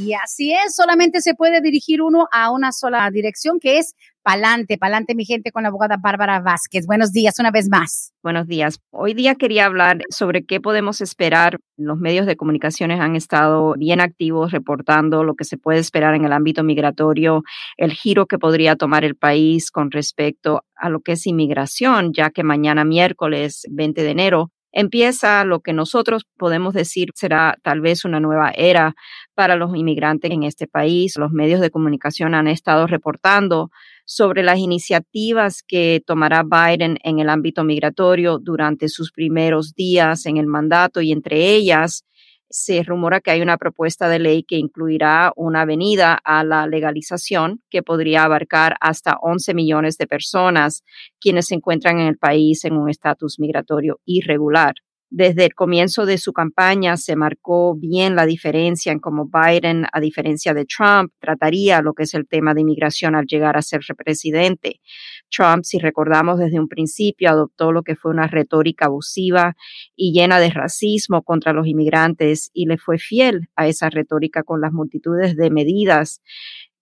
Y así es, solamente se puede dirigir uno a una sola dirección, que es Pa'lante, pa'lante mi gente con la abogada Bárbara Vázquez. Buenos días una vez más. Buenos días. Hoy día quería hablar sobre qué podemos esperar. Los medios de comunicaciones han estado bien activos reportando lo que se puede esperar en el ámbito migratorio, el giro que podría tomar el país con respecto a lo que es inmigración, ya que mañana miércoles 20 de enero empieza lo que nosotros podemos decir será tal vez una nueva era para los inmigrantes en este país. Los medios de comunicación han estado reportando sobre las iniciativas que tomará Biden en el ámbito migratorio durante sus primeros días en el mandato y entre ellas se rumora que hay una propuesta de ley que incluirá una avenida a la legalización que podría abarcar hasta 11 millones de personas quienes se encuentran en el país en un estatus migratorio irregular desde el comienzo de su campaña se marcó bien la diferencia en cómo Biden, a diferencia de Trump, trataría lo que es el tema de inmigración al llegar a ser presidente. Trump, si recordamos desde un principio, adoptó lo que fue una retórica abusiva y llena de racismo contra los inmigrantes y le fue fiel a esa retórica con las multitudes de medidas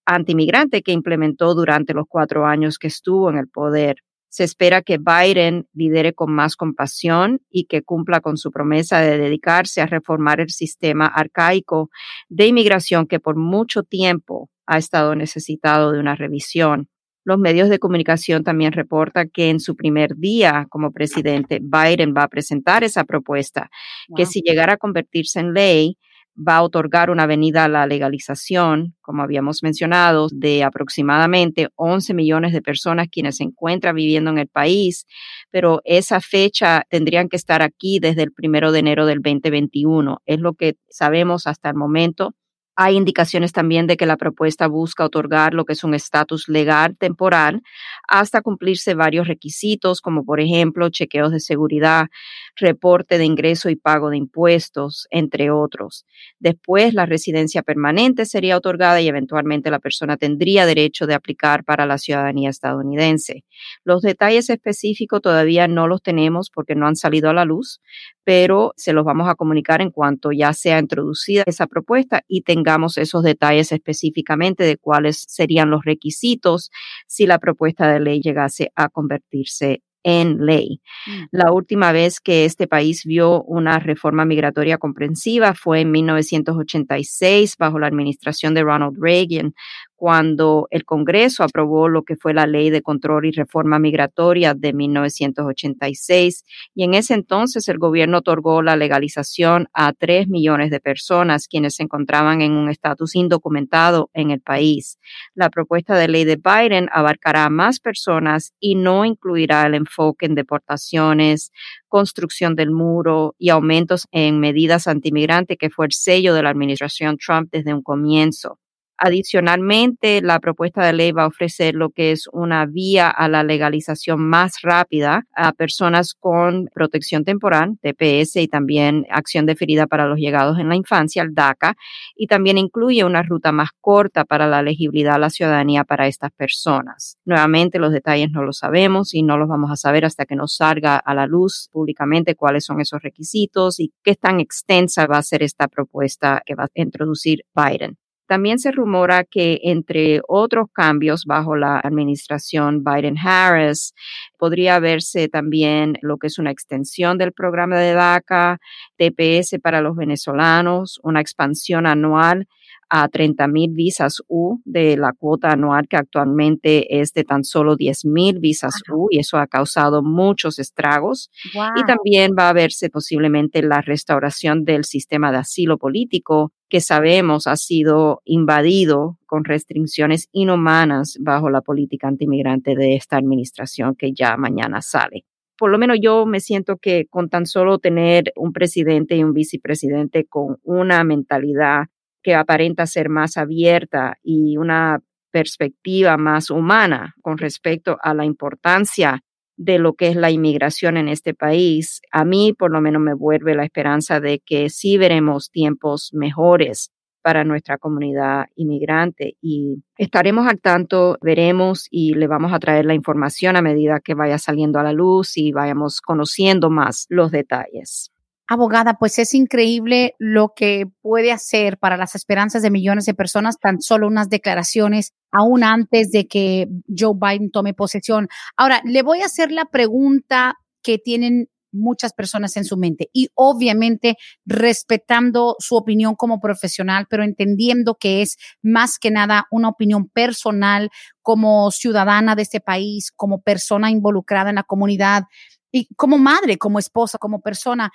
antimigrantes que implementó durante los cuatro años que estuvo en el poder. Se espera que Biden lidere con más compasión y que cumpla con su promesa de dedicarse a reformar el sistema arcaico de inmigración que por mucho tiempo ha estado necesitado de una revisión. Los medios de comunicación también reportan que en su primer día como presidente, Biden va a presentar esa propuesta, que si llegara a convertirse en ley, va a otorgar una avenida a la legalización, como habíamos mencionado, de aproximadamente 11 millones de personas quienes se encuentran viviendo en el país, pero esa fecha tendrían que estar aquí desde el primero de enero del 2021. Es lo que sabemos hasta el momento. Hay indicaciones también de que la propuesta busca otorgar lo que es un estatus legal temporal hasta cumplirse varios requisitos, como por ejemplo chequeos de seguridad, reporte de ingreso y pago de impuestos, entre otros. Después, la residencia permanente sería otorgada y eventualmente la persona tendría derecho de aplicar para la ciudadanía estadounidense. Los detalles específicos todavía no los tenemos porque no han salido a la luz, pero se los vamos a comunicar en cuanto ya sea introducida esa propuesta y tengamos esos detalles específicamente de cuáles serían los requisitos si la propuesta de ley llegase a convertirse en ley. Mm. La última vez que este país vio una reforma migratoria comprensiva fue en 1986 bajo la administración de Ronald Reagan, cuando el Congreso aprobó lo que fue la Ley de Control y Reforma Migratoria de 1986 y en ese entonces el gobierno otorgó la legalización a tres millones de personas quienes se encontraban en un estatus indocumentado en el país. La propuesta de ley de Biden abarcará a más personas y no incluirá el enfoque en deportaciones, construcción del muro y aumentos en medidas antimigrantes que fue el sello de la administración Trump desde un comienzo. Adicionalmente, la propuesta de ley va a ofrecer lo que es una vía a la legalización más rápida a personas con protección temporal, TPS, y también acción deferida para los llegados en la infancia, el DACA, y también incluye una ruta más corta para la elegibilidad a la ciudadanía para estas personas. Nuevamente, los detalles no los sabemos y no los vamos a saber hasta que nos salga a la luz públicamente cuáles son esos requisitos y qué tan extensa va a ser esta propuesta que va a introducir Biden. También se rumora que entre otros cambios bajo la administración Biden-Harris, podría verse también lo que es una extensión del programa de DACA, TPS para los venezolanos, una expansión anual a 30 mil visas U de la cuota anual que actualmente es de tan solo 10 mil visas U y eso ha causado muchos estragos. Y también va a verse posiblemente la restauración del sistema de asilo político que sabemos ha sido invadido con restricciones inhumanas bajo la política antimigrante de esta administración que ya mañana sale. Por lo menos yo me siento que con tan solo tener un presidente y un vicepresidente con una mentalidad que aparenta ser más abierta y una perspectiva más humana con respecto a la importancia de lo que es la inmigración en este país, a mí por lo menos me vuelve la esperanza de que sí veremos tiempos mejores para nuestra comunidad inmigrante y estaremos al tanto, veremos y le vamos a traer la información a medida que vaya saliendo a la luz y vayamos conociendo más los detalles. Abogada, pues es increíble lo que puede hacer para las esperanzas de millones de personas tan solo unas declaraciones aún antes de que Joe Biden tome posesión. Ahora, le voy a hacer la pregunta que tienen muchas personas en su mente y obviamente respetando su opinión como profesional, pero entendiendo que es más que nada una opinión personal como ciudadana de este país, como persona involucrada en la comunidad y como madre, como esposa, como persona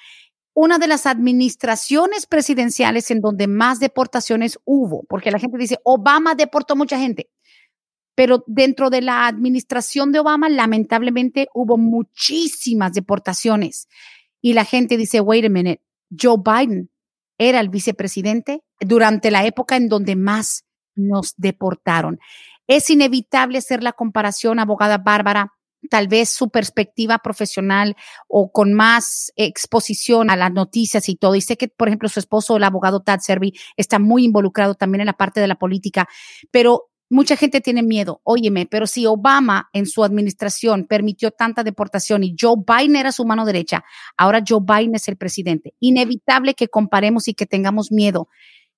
una de las administraciones presidenciales en donde más deportaciones hubo, porque la gente dice, Obama deportó mucha gente, pero dentro de la administración de Obama, lamentablemente, hubo muchísimas deportaciones. Y la gente dice, wait a minute, Joe Biden era el vicepresidente durante la época en donde más nos deportaron. Es inevitable hacer la comparación, abogada Bárbara, tal vez su perspectiva profesional o con más exposición a las noticias y todo. Y sé que, por ejemplo, su esposo, el abogado Tad Servi, está muy involucrado también en la parte de la política, pero mucha gente tiene miedo. Óyeme, pero si Obama en su administración permitió tanta deportación y Joe Biden era su mano derecha, ahora Joe Biden es el presidente. Inevitable que comparemos y que tengamos miedo.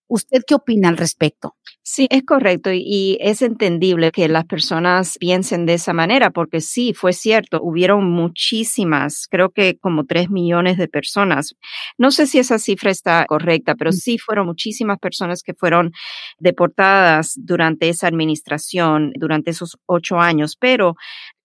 ¿Usted qué opina al respecto? Sí, es correcto y, es entendible que las personas piensen de esa manera porque sí, fue cierto, hubieron muchísimas, creo que como tres millones de personas. No sé si esa cifra está correcta, pero mm. sí fueron muchísimas personas que fueron deportadas durante esa administración, durante esos ocho años, pero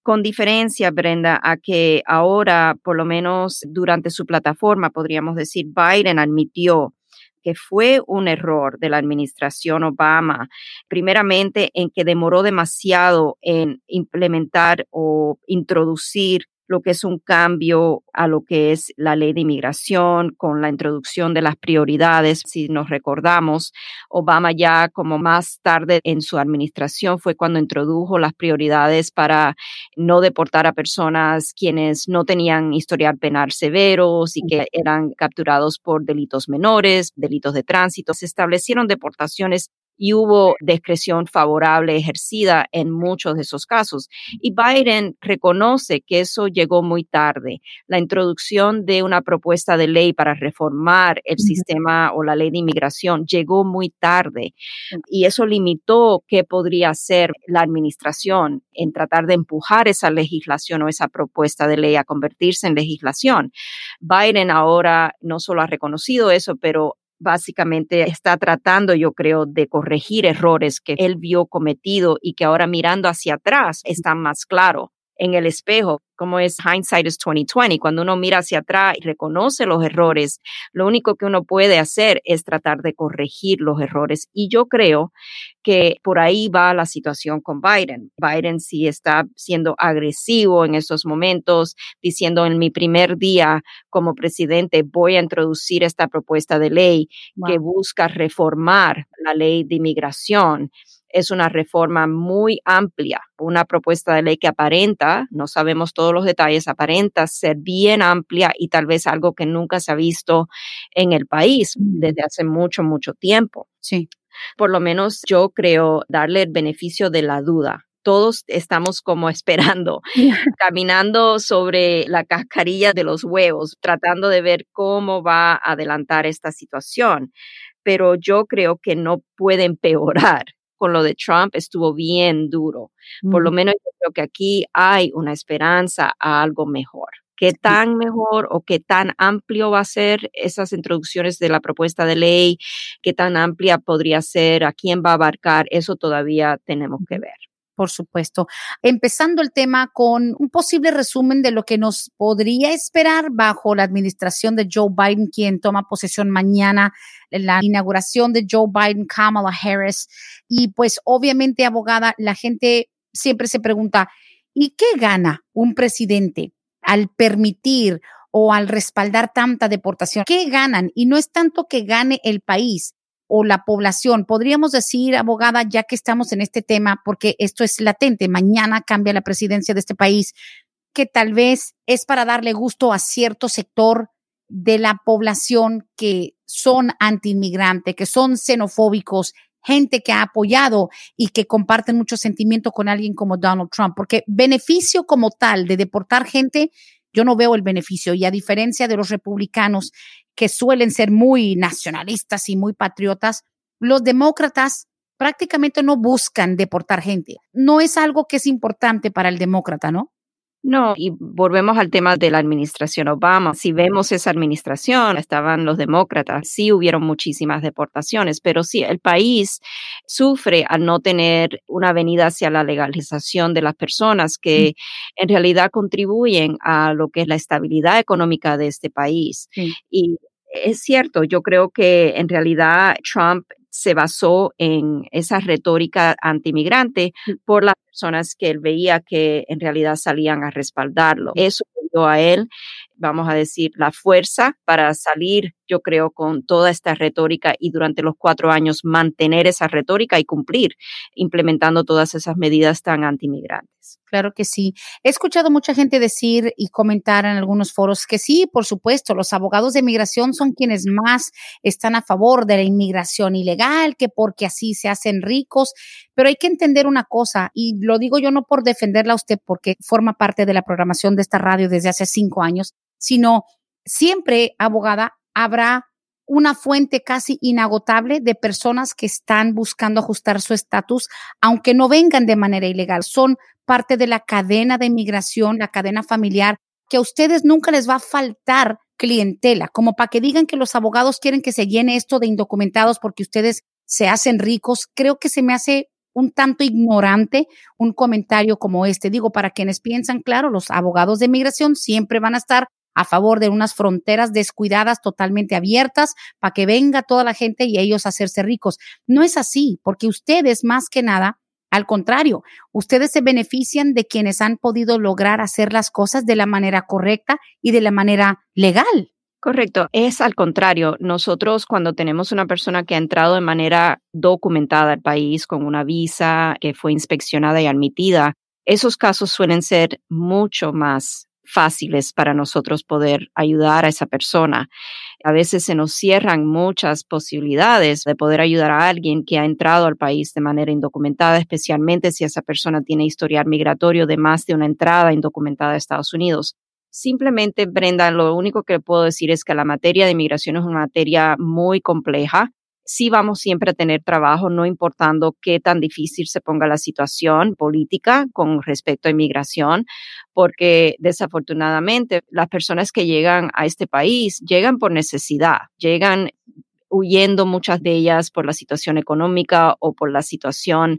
con diferencia, Brenda, a que ahora, por lo menos durante su plataforma, podríamos decir, Biden admitió que fue un error de la administración Obama, primeramente en que demoró demasiado en implementar o introducir lo que es un cambio a lo que es la ley de inmigración con la introducción de las prioridades. Si nos recordamos, Obama ya como más tarde en su administración fue cuando introdujo las prioridades para no deportar a personas quienes no tenían historial penal severos y que eran capturados por delitos menores, delitos de tránsito. Se establecieron deportaciones y hubo discreción favorable ejercida en muchos de esos casos. Y Biden reconoce que eso llegó muy tarde. La introducción de una propuesta de ley para reformar el sistema o la ley de inmigración llegó muy tarde y eso limitó qué podría hacer la administración en tratar de empujar esa legislación o esa propuesta de ley a convertirse en legislación. Biden ahora no solo ha reconocido eso, pero básicamente está tratando, yo creo, de corregir errores que él vio cometido y que ahora mirando hacia atrás están más claro en el espejo, como es hindsight is 2020, cuando uno mira hacia atrás y reconoce los errores, lo único que uno puede hacer es tratar de corregir los errores. Y yo creo que por ahí va la situación con Biden. Biden sí está siendo agresivo en estos momentos, diciendo en mi primer día como presidente voy a introducir esta propuesta de ley que busca reformar la ley de inmigración es una reforma muy amplia, una propuesta de ley que aparenta, no sabemos todos los detalles, aparenta ser bien amplia y tal vez algo que nunca se ha visto en el país mm. desde hace mucho, mucho tiempo. Sí. Por lo menos yo creo darle el beneficio de la duda todos estamos como esperando, caminando sobre la cascarilla de los huevos, tratando de ver cómo va a adelantar esta situación. Pero yo creo que no puede empeorar con lo de Trump estuvo bien duro. Por lo menos yo creo que aquí hay una esperanza a algo mejor. ¿Qué tan mejor o qué tan amplio va a ser esas introducciones de la propuesta de ley? ¿Qué tan amplia podría ser? ¿A quién va a abarcar? Eso todavía tenemos que ver por supuesto. Empezando el tema con un posible resumen de lo que nos podría esperar bajo la administración de Joe Biden, quien toma posesión mañana, la inauguración de Joe Biden, Kamala Harris. Y pues obviamente, abogada, la gente siempre se pregunta, ¿y qué gana un presidente al permitir o al respaldar tanta deportación? ¿Qué ganan? Y no es tanto que gane el país, o la población. Podríamos decir, abogada, ya que estamos en este tema, porque esto es latente, mañana cambia la presidencia de este país, que tal vez es para darle gusto a cierto sector de la población que son anti-inmigrante, que son xenofóbicos, gente que ha apoyado y que comparten mucho sentimiento con alguien como Donald Trump, porque beneficio como tal de deportar gente, yo no veo el beneficio. Y a diferencia de los republicanos que suelen ser muy nacionalistas y muy patriotas, los demócratas prácticamente no buscan deportar gente. No es algo que es importante para el demócrata, ¿no? No, y volvemos al tema de la administración Obama. Si vemos esa administración, estaban los demócratas, sí hubieron muchísimas deportaciones, pero sí, el país sufre al no tener una venida hacia la legalización de las personas que en realidad contribuyen a lo que es la estabilidad económica de este país. Y es cierto, yo creo que en realidad Trump se basó en esa retórica antimigrante por las personas que él veía que en realidad salían a respaldarlo. Eso dio a él, vamos a decir, la fuerza para salir, yo creo, con toda esta retórica y durante los cuatro años mantener esa retórica y cumplir implementando todas esas medidas tan antimigrantes. Claro que sí. He escuchado mucha gente decir y comentar en algunos foros que sí, por supuesto, los abogados de migración son quienes más están a favor de la inmigración ilegal, que porque así se hacen ricos, pero hay que entender una cosa, y lo digo yo no por defenderla a usted, porque forma parte de la programación de esta radio desde hace cinco años, sino siempre, abogada, habrá una fuente casi inagotable de personas que están buscando ajustar su estatus, aunque no vengan de manera ilegal. Son parte de la cadena de inmigración, la cadena familiar, que a ustedes nunca les va a faltar clientela, como para que digan que los abogados quieren que se llene esto de indocumentados porque ustedes se hacen ricos. Creo que se me hace un tanto ignorante un comentario como este. Digo, para quienes piensan, claro, los abogados de inmigración siempre van a estar a favor de unas fronteras descuidadas totalmente abiertas para que venga toda la gente y ellos hacerse ricos. No es así, porque ustedes más que nada, al contrario, ustedes se benefician de quienes han podido lograr hacer las cosas de la manera correcta y de la manera legal. Correcto, es al contrario. Nosotros cuando tenemos una persona que ha entrado de manera documentada al país con una visa que fue inspeccionada y admitida, esos casos suelen ser mucho más fáciles para nosotros poder ayudar a esa persona. A veces se nos cierran muchas posibilidades de poder ayudar a alguien que ha entrado al país de manera indocumentada, especialmente si esa persona tiene historial migratorio de más de una entrada indocumentada a Estados Unidos. Simplemente, Brenda, lo único que puedo decir es que la materia de inmigración es una materia muy compleja sí vamos siempre a tener trabajo, no importando qué tan difícil se ponga la situación política con respecto a inmigración, porque desafortunadamente las personas que llegan a este país llegan por necesidad, llegan huyendo muchas de ellas por la situación económica o por la situación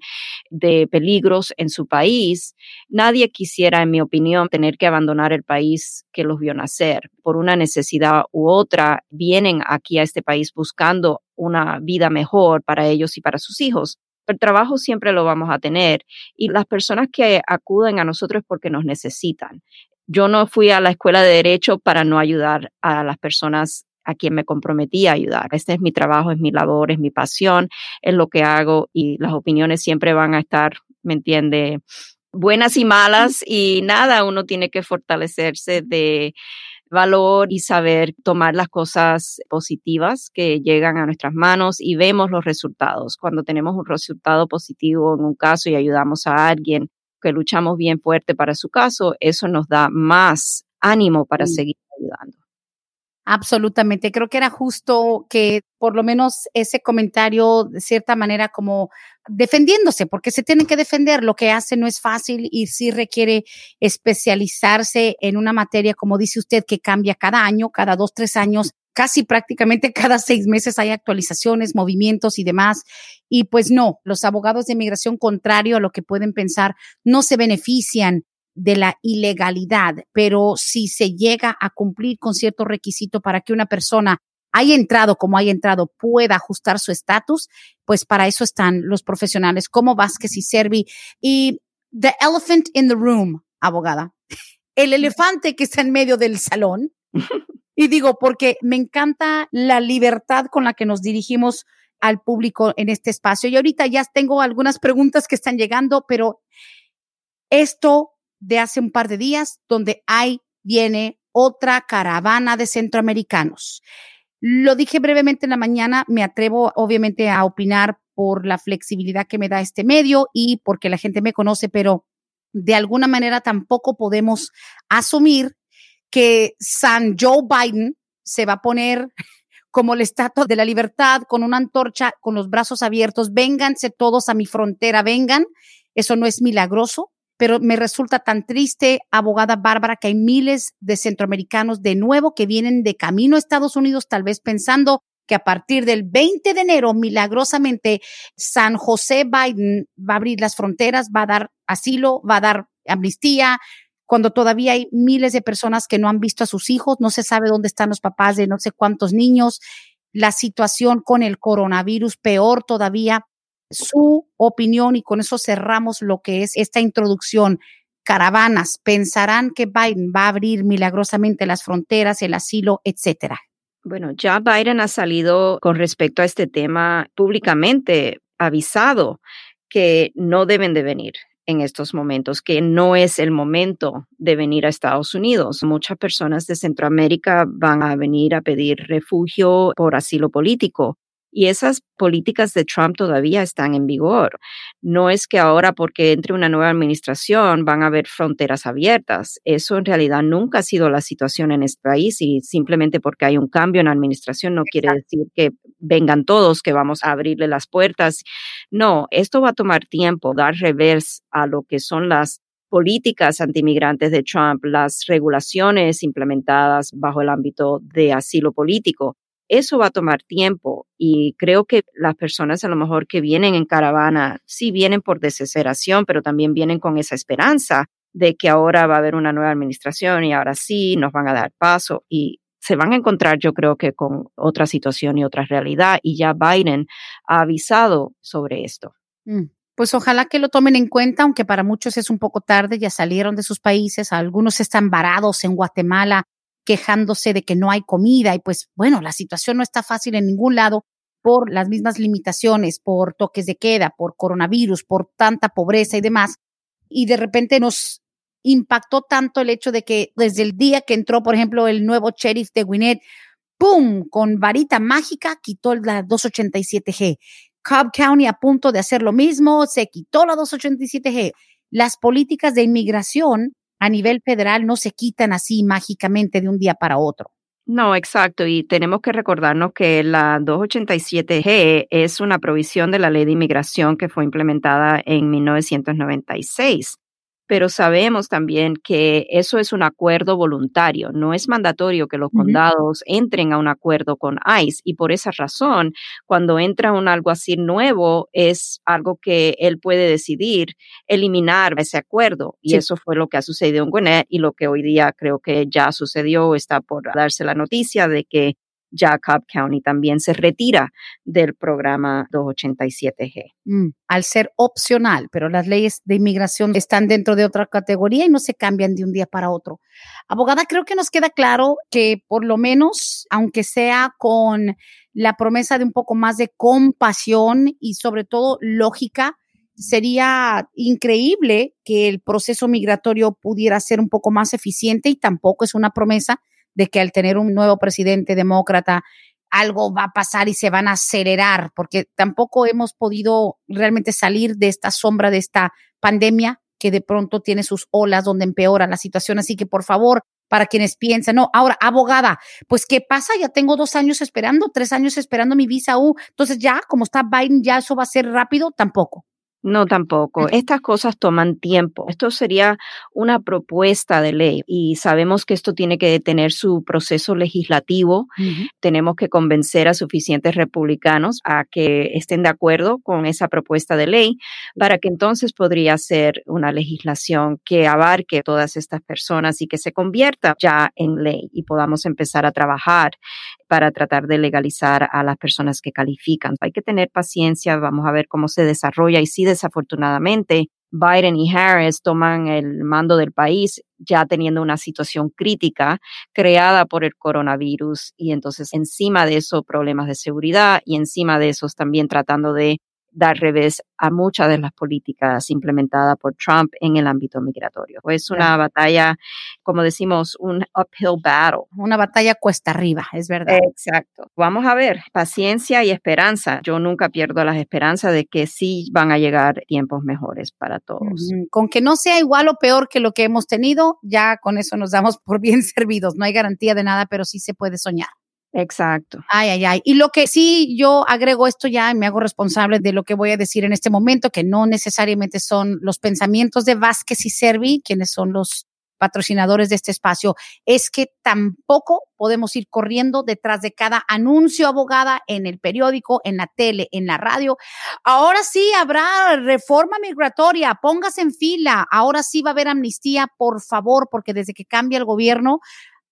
de peligros en su país. Nadie quisiera, en mi opinión, tener que abandonar el país que los vio nacer. Por una necesidad u otra, vienen aquí a este país buscando una vida mejor para ellos y para sus hijos. El trabajo siempre lo vamos a tener y las personas que acuden a nosotros es porque nos necesitan. Yo no fui a la escuela de derecho para no ayudar a las personas a quien me comprometí a ayudar. Este es mi trabajo, es mi labor, es mi pasión, es lo que hago y las opiniones siempre van a estar, ¿me entiende? Buenas y malas y nada, uno tiene que fortalecerse de valor y saber tomar las cosas positivas que llegan a nuestras manos y vemos los resultados. Cuando tenemos un resultado positivo en un caso y ayudamos a alguien que luchamos bien fuerte para su caso, eso nos da más ánimo para seguir ayudando. Absolutamente. Creo que era justo que por lo menos ese comentario, de cierta manera, como defendiéndose, porque se tienen que defender. Lo que hace no es fácil y sí requiere especializarse en una materia, como dice usted, que cambia cada año, cada dos, tres años. Casi prácticamente cada seis meses hay actualizaciones, movimientos y demás. Y pues no, los abogados de inmigración, contrario a lo que pueden pensar, no se benefician de la ilegalidad, pero si se llega a cumplir con cierto requisito para que una persona haya entrado como haya entrado pueda ajustar su estatus, pues para eso están los profesionales como Vázquez y Servi. Y the elephant in the room, abogada, el elefante que está en medio del salón. Y digo, porque me encanta la libertad con la que nos dirigimos al público en este espacio. Y ahorita ya tengo algunas preguntas que están llegando, pero esto de hace un par de días, donde hay, viene otra caravana de centroamericanos. Lo dije brevemente en la mañana, me atrevo obviamente a opinar por la flexibilidad que me da este medio y porque la gente me conoce, pero de alguna manera tampoco podemos asumir que San Joe Biden se va a poner como el estatua de la libertad con una antorcha, con los brazos abiertos, vénganse todos a mi frontera, vengan. Eso no es milagroso, pero me resulta tan triste, abogada Bárbara, que hay miles de centroamericanos de nuevo que vienen de camino a Estados Unidos, tal vez pensando que a partir del 20 de enero, milagrosamente, San José Biden va a abrir las fronteras, va a dar asilo, va a dar amnistía, cuando todavía hay miles de personas que no han visto a sus hijos, no se sabe dónde están los papás de no sé cuántos niños, la situación con el coronavirus peor todavía. Su opinión y con eso cerramos lo que es esta introducción. Caravanas, pensarán que Biden va a abrir milagrosamente las fronteras, el asilo, etcétera. Bueno, ya Biden ha salido con respecto a este tema públicamente avisado que no deben de venir en estos momentos, que no es el momento de venir a Estados Unidos. Muchas personas de Centroamérica van a venir a pedir refugio por asilo político y esas políticas de Trump todavía están en vigor. No es que ahora porque entre una nueva administración van a haber fronteras abiertas. Eso en realidad nunca ha sido la situación en este país y simplemente porque hay un cambio en la administración no quiere decir que vengan todos, que vamos a abrirle las puertas. No, esto va a tomar tiempo, dar revés a lo que son las políticas antimigrantes de Trump, las regulaciones implementadas bajo el ámbito de asilo político eso va a tomar tiempo y creo que las personas a lo mejor que vienen en caravana, sí vienen por desesperación, pero también vienen con esa esperanza de que ahora va a haber una nueva administración y ahora sí nos van a dar paso y se van a encontrar yo creo que con otra situación y otra realidad y ya Biden ha avisado sobre esto. Mm, pues ojalá que lo tomen en cuenta, aunque para muchos es un poco tarde, ya salieron de sus países, algunos están varados en Guatemala quejándose de que no hay comida y pues bueno, la situación no está fácil en ningún lado por las mismas limitaciones, por toques de queda, por coronavirus, por tanta pobreza y demás. Y de repente nos impactó tanto el hecho de que desde el día que entró, por ejemplo, el nuevo sheriff de Gwinnett, ¡pum! Con varita mágica quitó la 287G. Cobb County a punto de hacer lo mismo, se quitó la 287G. Las políticas de inmigración a nivel federal no se quitan así mágicamente de un día para otro. No, exacto. Y tenemos que recordarnos que la 287G es una provisión de la ley de inmigración que fue implementada en 1996 pero sabemos también que eso es un acuerdo voluntario, no es mandatorio que los condados entren a un acuerdo con ICE y por esa razón, cuando entra un algo así nuevo, es algo que él puede decidir eliminar ese acuerdo y eso fue lo que ha sucedido en Gwinnett y lo que hoy día creo que ya sucedió, está por darse la noticia de que ya County también se retira del programa 287G. Mm, al ser opcional, pero las leyes de inmigración están dentro de otra categoría y no se cambian de un día para otro. Abogada, creo que nos queda claro que por lo menos, aunque sea con la promesa de un poco más de compasión y sobre todo lógica, sería increíble que el proceso migratorio pudiera ser un poco más eficiente y tampoco es una promesa de que al tener un nuevo presidente demócrata, algo va a pasar y se van a acelerar, porque tampoco hemos podido realmente salir de esta sombra de esta pandemia que de pronto tiene sus olas donde empeora la situación. Así que por favor, para quienes piensan, no, ahora, abogada, pues ¿qué pasa? Ya tengo dos años esperando, tres años esperando mi visa U. Entonces ya, como está Biden, ya eso va a ser rápido, tampoco. No, tampoco. Estas cosas toman tiempo. Esto sería una propuesta de ley y sabemos que esto tiene que tener su proceso legislativo. Tenemos que convencer a suficientes republicanos a que estén de acuerdo con esa propuesta de ley para que entonces podría ser una legislación que abarque todas estas personas y que se convierta ya en ley y podamos empezar a trabajar para tratar de legalizar a las personas que califican. Hay que tener paciencia, vamos a ver cómo se desarrolla y si desafortunadamente Biden y Harris toman el mando del país ya teniendo una situación crítica creada por el coronavirus y entonces encima de eso problemas de seguridad y encima de eso también tratando de dar revés a muchas de las políticas implementadas por Trump en el ámbito migratorio. Es una batalla, como decimos, un uphill battle. Una batalla cuesta arriba, es verdad. Exacto. Vamos a ver, paciencia y esperanza. Yo nunca pierdo las esperanzas de que sí van a llegar tiempos mejores para todos. Con que no sea igual o peor que lo que hemos tenido, ya con eso nos damos por bien servidos. No hay garantía de nada, pero sí se puede soñar. Exacto. Ay, ay, ay. Y lo que sí yo agrego esto ya y me hago responsable de lo que voy a decir en este momento, que no necesariamente son los pensamientos de Vázquez y Servi, quienes son los patrocinadores de este espacio, es que tampoco podemos ir corriendo detrás de cada anuncio abogada en el periódico, en la tele, en la radio. Ahora sí habrá reforma migratoria, póngase en fila, ahora sí va a haber amnistía, por favor, porque desde que cambia el gobierno,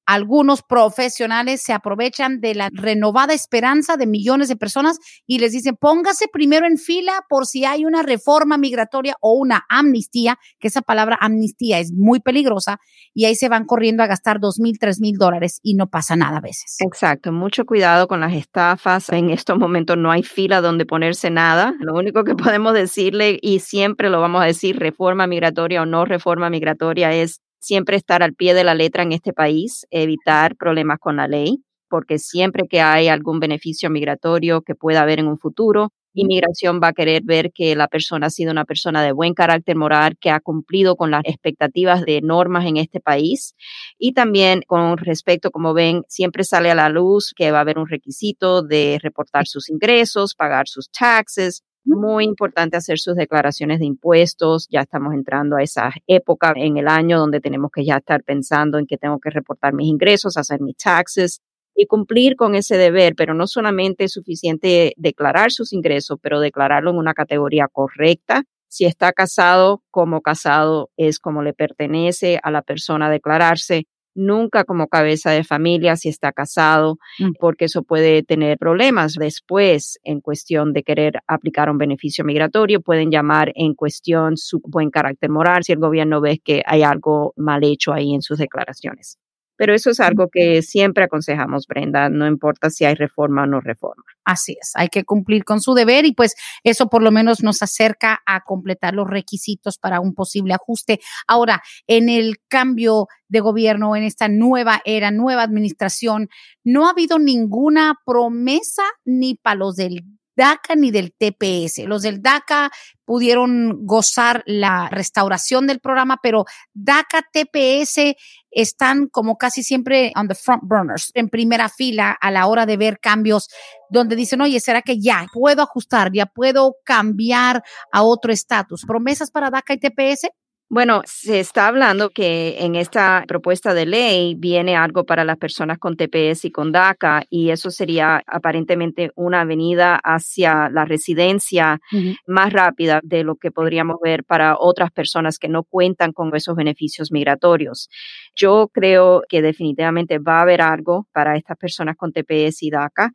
algunos profesionales se aprovechan de la renovada esperanza de millones de personas y les dicen, póngase primero en fila por si hay una reforma migratoria o una amnistía, que esa palabra amnistía es muy peligrosa, y ahí se van corriendo a gastar dos mil, tres mil dólares y no pasa nada a veces. Exacto, mucho cuidado con las estafas. En estos momentos no hay fila donde ponerse nada. Lo único que podemos decirle, y siempre lo vamos a decir, reforma migratoria o no reforma migratoria, es siempre estar al pie de la letra en este país, evitar problemas con la ley, porque siempre que hay algún beneficio migratorio que pueda haber en un futuro, inmigración va a querer ver que la persona ha sido una persona de buen carácter moral, que ha cumplido con las expectativas de normas en este país. Y también con respecto, como ven, siempre sale a la luz que va a haber un requisito de reportar sus ingresos, pagar sus taxes, muy importante hacer sus declaraciones de impuestos. Ya estamos entrando a esa época en el año donde tenemos que ya estar pensando en que tengo que reportar mis ingresos, hacer mis taxes y cumplir con ese deber, pero no solamente es suficiente declarar sus ingresos, pero declararlo en una categoría correcta. Si está casado, como casado es como le pertenece a la persona declararse nunca como cabeza de familia si está casado, mm. porque eso puede tener problemas después en cuestión de querer aplicar un beneficio migratorio. Pueden llamar en cuestión su buen carácter moral si el gobierno ve que hay algo mal hecho ahí en sus declaraciones. Pero eso es algo que siempre aconsejamos, Brenda, no importa si hay reforma o no reforma. Así es, hay que cumplir con su deber y pues eso por lo menos nos acerca a completar los requisitos para un posible ajuste. Ahora, en el cambio de gobierno, en esta nueva era, nueva administración, no ha habido ninguna promesa ni para los del DACA ni del TPS. Los del DACA pudieron gozar la restauración del programa, pero DACA, TPS están como casi siempre on the front burners, en primera fila a la hora de ver cambios donde dicen, oye, ¿será que ya puedo ajustar, ya puedo cambiar a otro estatus? ¿Promesas para DACA y TPS? Bueno, se está hablando que en esta propuesta de ley viene algo para las personas con TPS y con DACA y eso sería aparentemente una avenida hacia la residencia más rápida de lo que podríamos ver para otras personas que no cuentan con esos beneficios migratorios. Yo creo que definitivamente va a haber algo para estas personas con TPS y DACA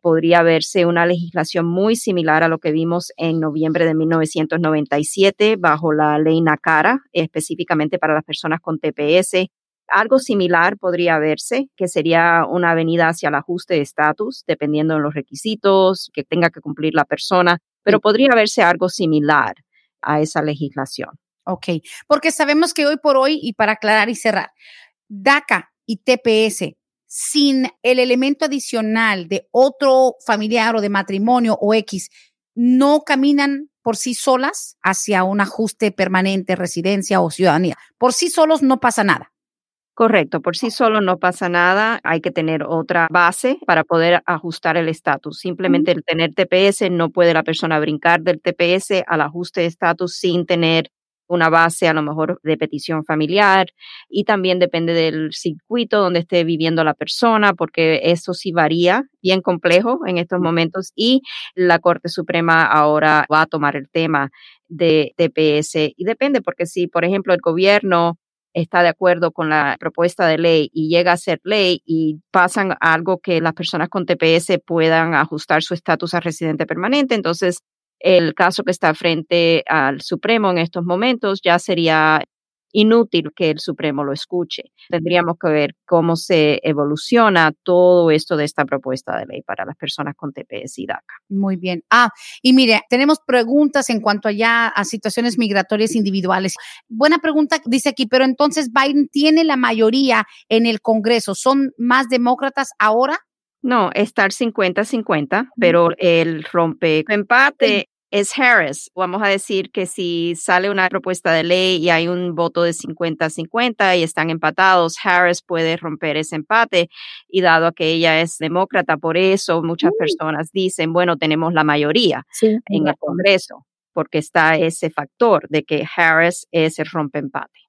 podría verse una legislación muy similar a lo que vimos en noviembre de 1997 bajo la ley NACARA, específicamente para las personas con TPS. Algo similar podría verse, que sería una avenida hacia el ajuste de estatus, dependiendo de los requisitos que tenga que cumplir la persona, pero podría verse algo similar a esa legislación. Ok, porque sabemos que hoy por hoy, y para aclarar y cerrar, DACA y TPS sin el elemento adicional de otro familiar o de matrimonio o X, no caminan por sí solas hacia un ajuste permanente, residencia o ciudadanía. Por sí solos no pasa nada. Correcto, por sí solo no pasa nada, hay que tener otra base para poder ajustar el estatus. Simplemente el tener TPS no puede la persona brincar del TPS al ajuste de estatus sin tener una base a lo mejor de petición familiar y también depende del circuito donde esté viviendo la persona, porque eso sí varía, bien complejo en estos momentos y la Corte Suprema ahora va a tomar el tema de TPS y depende porque si, por ejemplo, el gobierno está de acuerdo con la propuesta de ley y llega a ser ley y pasan algo que las personas con TPS puedan ajustar su estatus a residente permanente, entonces el caso que está frente al Supremo en estos momentos ya sería inútil que el Supremo lo escuche. Tendríamos que ver cómo se evoluciona todo esto de esta propuesta de ley para las personas con TPS y DACA. Muy bien. Ah, y mire, tenemos preguntas en cuanto allá a situaciones migratorias individuales. Buena pregunta, dice aquí, pero entonces Biden tiene la mayoría en el Congreso. ¿Son más demócratas ahora? No, estar 50-50, pero el rompe empate es Harris. Vamos a decir que si sale una propuesta de ley y hay un voto de 50-50 y están empatados, Harris puede romper ese empate y dado que ella es demócrata, por eso muchas mm. personas dicen, bueno, tenemos la mayoría en el Congreso, porque está ese factor de que Harris es el empate.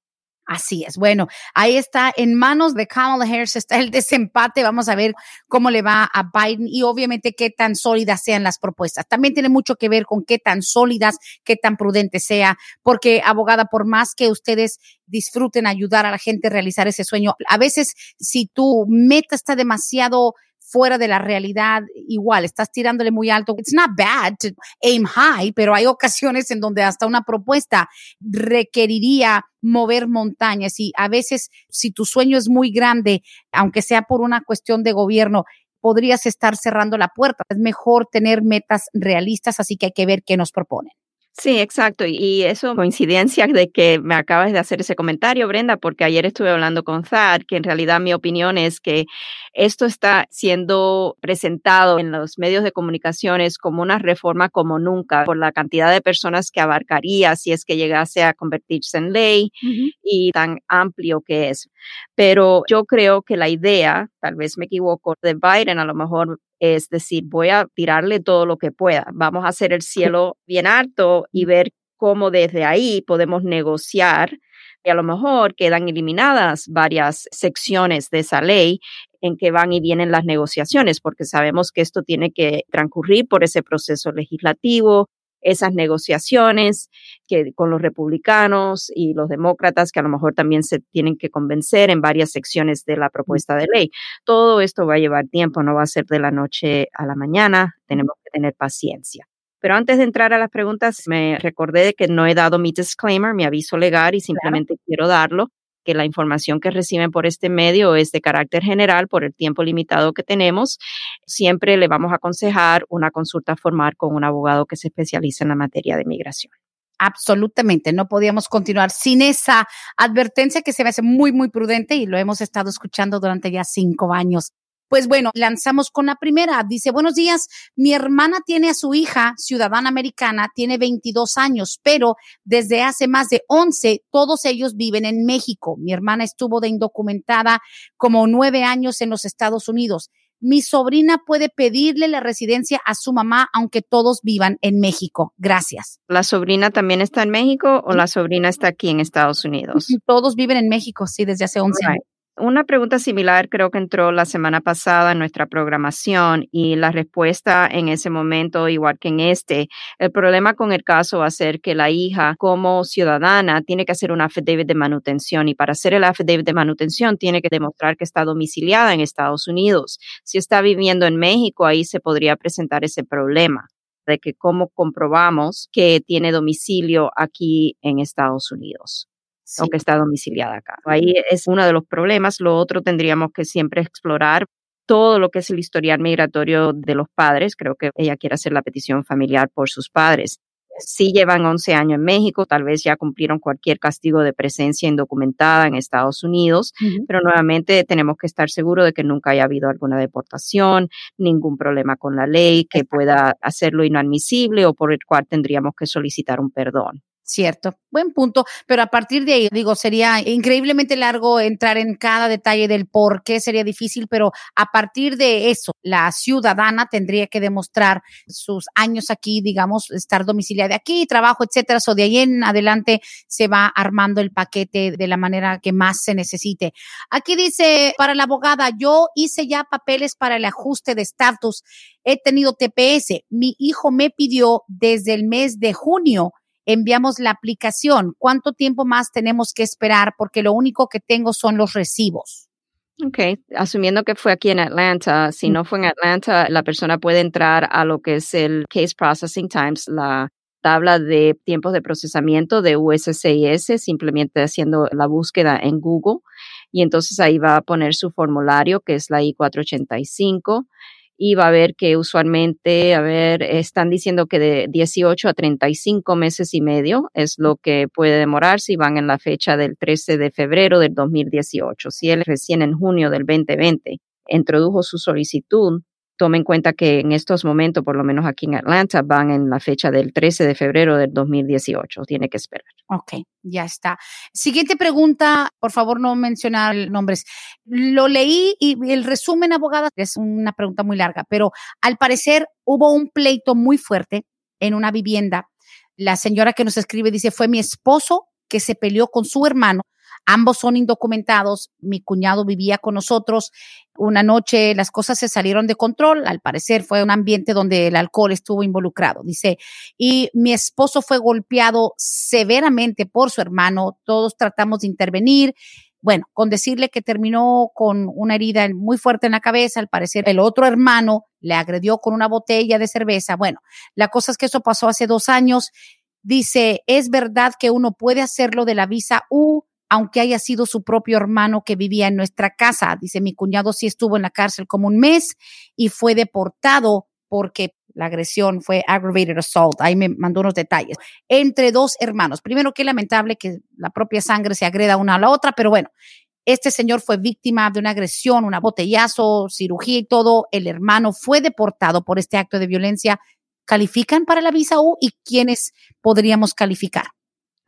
Así es. Bueno, ahí está en manos de Kamala Harris está el desempate. Vamos a ver cómo le va a Biden y obviamente qué tan sólidas sean las propuestas. También tiene mucho que ver con qué tan sólidas, qué tan prudente sea, porque abogada, por más que ustedes disfruten ayudar a la gente a realizar ese sueño, a veces si tu meta está demasiado fuera de la realidad igual, estás tirándole muy alto. It's not bad to aim high, pero hay ocasiones en donde hasta una propuesta requeriría mover montañas y a veces si tu sueño es muy grande, aunque sea por una cuestión de gobierno, podrías estar cerrando la puerta. Es mejor tener metas realistas, así que hay que ver qué nos proponen. Sí, exacto. Y eso coincidencia de que me acabas de hacer ese comentario, Brenda, porque ayer estuve hablando con Zad, que en realidad mi opinión es que esto está siendo presentado en los medios de comunicaciones como una reforma como nunca, por la cantidad de personas que abarcaría si es que llegase a convertirse en ley y tan amplio que es. Pero yo creo que la idea, tal vez me equivoco, de Biden a lo mejor es decir, voy a tirarle todo lo que pueda. Vamos a hacer el cielo bien alto y ver cómo desde ahí podemos negociar y a lo mejor quedan eliminadas varias secciones de esa ley en que van y vienen las negociaciones, porque sabemos que esto tiene que transcurrir por ese proceso legislativo, esas negociaciones que con los republicanos y los demócratas que a lo mejor también se tienen que convencer en varias secciones de la propuesta de ley. Todo esto va a llevar tiempo, no va a ser de la noche a la mañana, tenemos que tener paciencia. Pero antes de entrar a las preguntas, me recordé de que no he dado mi disclaimer, mi aviso legal y simplemente quiero darlo que la información que reciben por este medio es de carácter general por el tiempo limitado que tenemos. Siempre le vamos a aconsejar una consulta formal con un abogado que se especializa en la materia de migración. Absolutamente, no podíamos continuar sin esa advertencia que se me hace muy, muy prudente y lo hemos estado escuchando durante ya cinco años. Pues bueno, lanzamos con la primera. Dice, buenos días, mi hermana tiene a su hija, ciudadana americana, tiene 22 años, pero desde hace más de 11, todos ellos viven en México. Mi hermana estuvo de indocumentada como nueve años en los Estados Unidos. Mi sobrina puede pedirle la residencia a su mamá, aunque todos vivan en México. Gracias. ¿La sobrina también está en México o la sobrina está aquí en Estados Unidos? Todos viven en México, sí, desde hace 11 años. Una pregunta similar creo que entró la semana pasada en nuestra programación y la respuesta en ese momento, igual que en este, el problema con el caso va a ser que la hija como ciudadana tiene que hacer un affidavit de manutención y para hacer el affidavit de manutención tiene que demostrar que está domiciliada en Estados Unidos. Si está viviendo en México, ahí se podría presentar ese problema de que cómo comprobamos que tiene domicilio aquí en Estados Unidos o que está domiciliada acá. Ahí es uno de los problemas. Lo otro tendríamos que siempre explorar todo lo que es el historial migratorio de los padres. Creo que ella quiere hacer la petición familiar por sus padres. Si llevan 11 años en México, tal vez ya cumplieron cualquier castigo de presencia indocumentada en Estados Unidos, pero nuevamente tenemos que estar seguros de que nunca haya habido alguna deportación, ningún problema con la ley que pueda hacerlo inadmisible o por el cual tendríamos que solicitar un perdón. Cierto, buen punto, pero a partir de ahí, digo, sería increíblemente largo entrar en cada detalle del por qué sería difícil, pero a partir de eso, la ciudadana tendría que demostrar sus años aquí, digamos, estar domiciliada aquí, trabajo, etcétera. O de ahí en adelante se va armando el paquete de la manera que más se necesite. Aquí dice, para la abogada, yo hice ya papeles para el ajuste de estatus. He tenido TPS. Mi hijo me pidió desde el mes de junio enviamos la aplicación. ¿Cuánto tiempo más tenemos que esperar? Porque lo único que tengo son los recibos. Ok, asumiendo que fue aquí en Atlanta, si no fue en Atlanta, la persona puede entrar a lo que es el Case Processing Times, la tabla de tiempos de procesamiento de USCIS, simplemente haciendo la búsqueda en Google. Y entonces ahí va a poner su formulario, que es la I-485 y va a ver que usualmente, a ver, están diciendo que de 18 a 35 meses y medio es lo que puede demorar si van en la fecha del 13 de febrero del 2018. Si él recién en junio del 2020 introdujo su solicitud, tome en cuenta que en estos momentos, por lo menos aquí en Atlanta, van en la fecha del 13 de febrero del 2018. Tiene que esperar. Ok, ya está. Siguiente pregunta, por favor no mencionar nombres. Lo leí y el resumen, abogada, es una pregunta muy larga, pero al parecer hubo un pleito muy fuerte en una vivienda. La señora que nos escribe dice, fue mi esposo que se peleó con su hermano Ambos son indocumentados. Mi cuñado vivía con nosotros. Una noche las cosas se salieron de control. Al parecer fue un ambiente donde el alcohol estuvo involucrado. Dice, y mi esposo fue golpeado severamente por su hermano. Todos tratamos de intervenir. Bueno, con decirle que terminó con una herida muy fuerte en la cabeza, al parecer el otro hermano le agredió con una botella de cerveza. Bueno, la cosa es que eso pasó hace dos años. Dice, es verdad que uno puede hacerlo de la visa U, aunque haya sido su propio hermano que vivía en nuestra casa. Dice, mi cuñado sí estuvo en la cárcel como un mes y fue deportado porque la agresión fue aggravated assault. Ahí me mandó unos detalles. Entre dos hermanos. Primero, qué lamentable que la propia sangre se agreda una a la otra, pero bueno, este señor fue víctima de una agresión, un botellazo, cirugía y todo. El hermano fue deportado por este acto de violencia. ¿Califican para la visa U y quiénes podríamos calificar?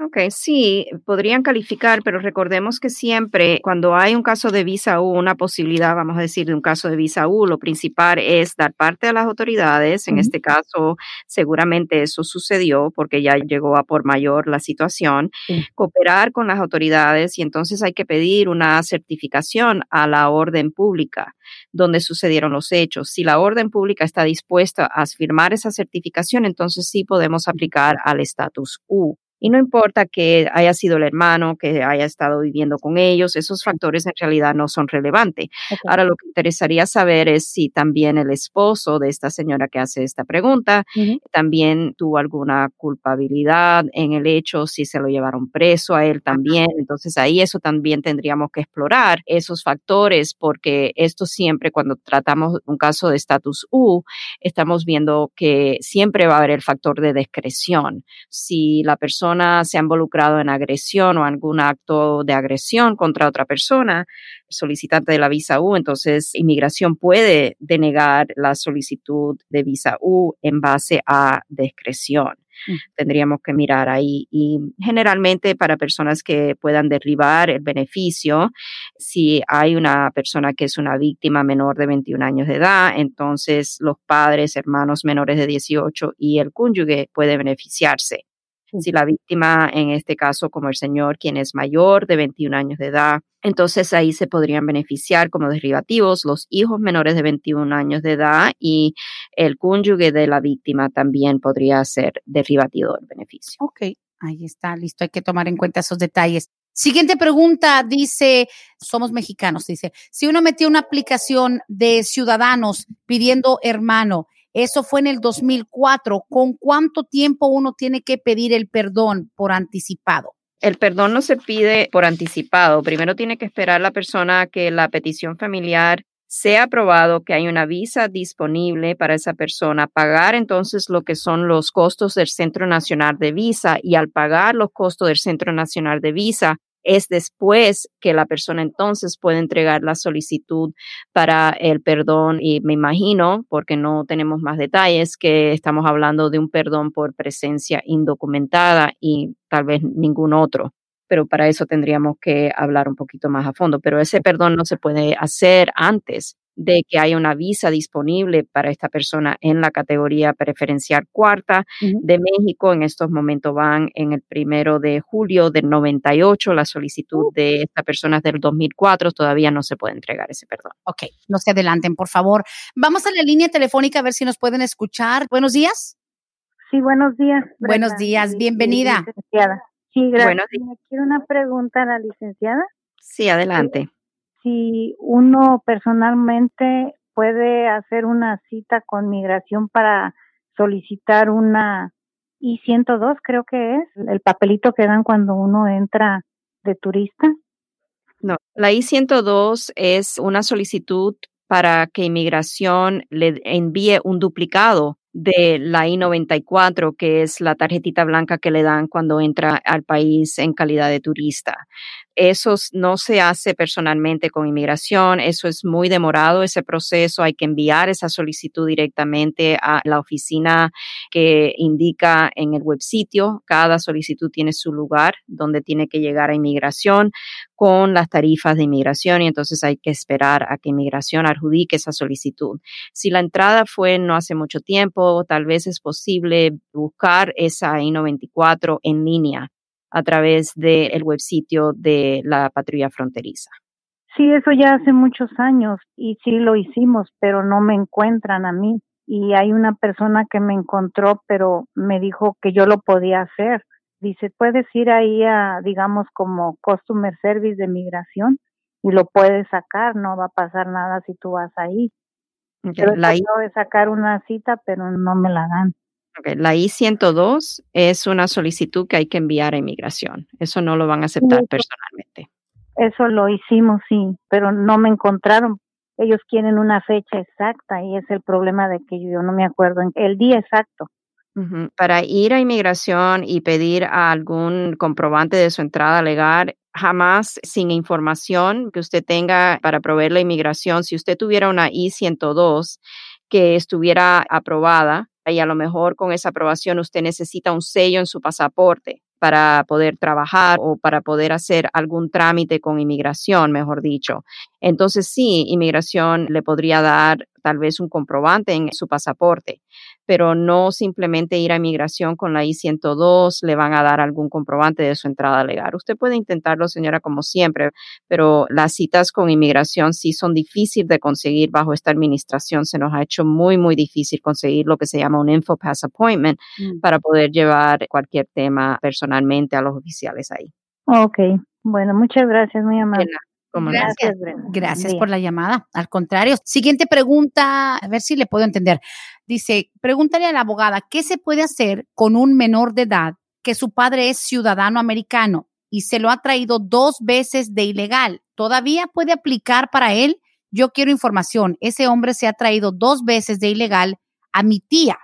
Ok, sí, podrían calificar, pero recordemos que siempre cuando hay un caso de visa U, una posibilidad, vamos a decir, de un caso de visa U, lo principal es dar parte a las autoridades. En este caso, seguramente eso sucedió porque ya llegó a por mayor la situación. Cooperar con las autoridades y entonces hay que pedir una certificación a la orden pública donde sucedieron los hechos. Si la orden pública está dispuesta a firmar esa certificación, entonces sí podemos aplicar al estatus U. Y no importa que haya sido el hermano, que haya estado viviendo con ellos, esos factores en realidad no son relevantes. Ahora lo que interesaría saber es si también el esposo de esta señora que hace esta pregunta también tuvo alguna culpabilidad en el hecho, si se lo llevaron preso a él también. Entonces ahí eso también tendríamos que explorar esos factores porque esto siempre cuando tratamos un caso de estatus U, estamos viendo que siempre va a haber el factor de discreción. Si la persona se ha involucrado en agresión o algún acto de agresión contra otra persona, solicitante de la visa U, entonces inmigración puede denegar la solicitud de visa U en base a discreción. Mm. Tendríamos que mirar ahí y generalmente para personas que puedan derribar el beneficio, si hay una persona que es una víctima menor de 21 años de edad, entonces los padres, hermanos menores de 18 y el cónyuge puede beneficiarse. Si la víctima, en este caso como el señor, quien es mayor de 21 años de edad, entonces ahí se podrían beneficiar como derivativos los hijos menores de 21 años de edad y el cónyuge de la víctima también podría ser derivativo del beneficio. Ok, ahí está, listo, hay que tomar en cuenta esos detalles. Siguiente pregunta, dice, somos mexicanos, dice, si uno metió una aplicación de ciudadanos pidiendo hermano, eso fue en el 2004. ¿Con cuánto tiempo uno tiene que pedir el perdón por anticipado? El perdón no se pide por anticipado. Primero tiene que esperar la persona que la petición familiar sea aprobado, que hay una visa disponible para esa persona, pagar entonces lo que son los costos del Centro Nacional de Visa y al pagar los costos del Centro Nacional de Visa, es después que la persona entonces puede entregar la solicitud para el perdón y me imagino, porque no tenemos más detalles, que estamos hablando de un perdón por presencia indocumentada y tal vez ningún otro pero para eso tendríamos que hablar un poquito más a fondo. Pero ese perdón no se puede hacer antes de que haya una visa disponible para esta persona en la categoría preferencial cuarta de México. En estos momentos van en el primero de julio del 98. La solicitud uh. de esta persona es del 2004. Todavía no se puede entregar ese perdón. Ok, no se adelanten, por favor. Vamos a la línea telefónica a ver si nos pueden escuchar. Buenos días. Sí, buenos días. Buenos días, bienvenida. Sí, gracias. Quiero una pregunta a la licenciada. Sí, adelante. Si uno personalmente puede hacer una cita con migración para solicitar una I-102, creo que es, el papelito que dan cuando uno entra de turista. No, la I-102 es una solicitud para que inmigración le envíe un duplicado de la I-94, que es la tarjetita blanca que le dan cuando entra al país en calidad de turista. Eso no se hace personalmente con inmigración, eso es muy demorado ese proceso, hay que enviar esa solicitud directamente a la oficina que indica en el web sitio. Cada solicitud tiene su lugar donde tiene que llegar a inmigración con las tarifas de inmigración y entonces hay que esperar a que inmigración adjudique esa solicitud. Si la entrada fue no hace mucho tiempo, tal vez es posible buscar esa I-94 en línea a través del web sitio de la patrulla fronteriza. Sí, eso ya hace muchos años y sí lo hicimos, pero no me encuentran a mí. Y hay una persona que me encontró, pero me dijo que yo lo podía hacer. Dice, puedes ir ahí a, digamos, como Customer Service de migración y lo puedes sacar, no va a pasar nada si tú vas ahí. Pero la de sacar una cita, pero no me la dan. La I-102 es una solicitud que hay que enviar a inmigración. Eso no lo van a aceptar personalmente. Eso lo hicimos, sí, pero no me encontraron. Ellos quieren una fecha exacta y es el problema de que yo no me acuerdo el día exacto. Para ir a inmigración y pedir algún comprobante de su entrada legal, jamás sin información que usted tenga para proveer la inmigración, si usted tuviera una I-102 que estuviera aprobada, y a lo mejor con esa aprobación usted necesita un sello en su pasaporte para poder trabajar o para poder hacer algún trámite con inmigración, mejor dicho. Entonces sí, inmigración le podría dar tal vez un comprobante en su pasaporte, pero no simplemente ir a inmigración con la I-102 le van a dar algún comprobante de su entrada legal. Usted puede intentarlo, señora, como siempre, pero las citas con inmigración sí son difíciles de conseguir bajo esta administración. Se nos ha hecho muy, muy difícil conseguir lo que se llama un InfoPass Appointment mm. para poder llevar cualquier tema personalmente a los oficiales ahí. Ok, bueno, muchas gracias, muy amable. Gracias, Gracias por la llamada. Al contrario. Siguiente pregunta, a ver si le puedo entender. Dice, pregúntale a la abogada, ¿qué se puede hacer con un menor de edad que su padre es ciudadano americano y se lo ha traído dos veces de ilegal? ¿Todavía puede aplicar para él? Yo quiero información. Ese hombre se ha traído dos veces de ilegal a mi tía.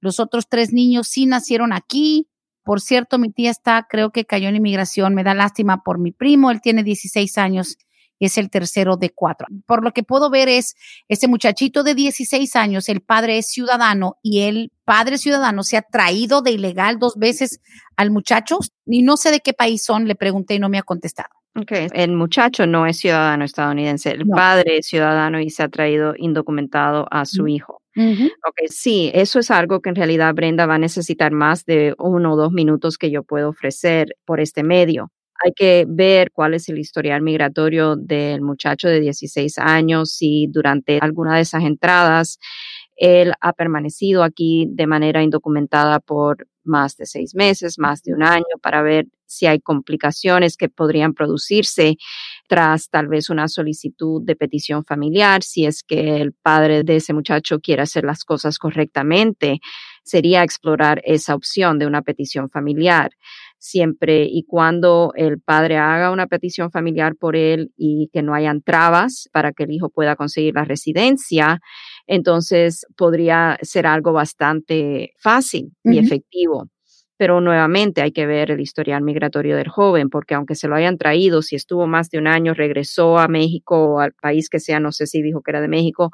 Los otros tres niños sí nacieron aquí. Por cierto, mi tía está, creo que cayó en inmigración. Me da lástima por mi primo. Él tiene 16 años es el tercero de cuatro. Por lo que puedo ver es ese muchachito de 16 años, el padre es ciudadano y el padre ciudadano se ha traído de ilegal dos veces al muchacho y no sé de qué país son, le pregunté y no me ha contestado. Okay. El muchacho no es ciudadano estadounidense, el padre es ciudadano y se ha traído indocumentado a su hijo. Ok, sí, eso es algo que en realidad Brenda va a necesitar más de uno o dos minutos que yo puedo ofrecer por este medio hay que ver cuál es el historial migratorio del muchacho de 16 años, si durante alguna de esas entradas él ha permanecido aquí de manera indocumentada por más de seis meses, más de un año, para ver si hay complicaciones que podrían producirse tras tal vez una solicitud de petición familiar, si es que el padre de ese muchacho quiere hacer las cosas correctamente, sería explorar esa opción de una petición familiar siempre y cuando el padre haga una petición familiar por él y que no hayan trabas para que el hijo pueda conseguir la residencia, entonces podría ser algo bastante fácil y efectivo. Pero nuevamente hay que ver el historial migratorio del joven, porque aunque se lo hayan traído, si estuvo más de un año, regresó a México o al país que sea, no sé si dijo que era de México,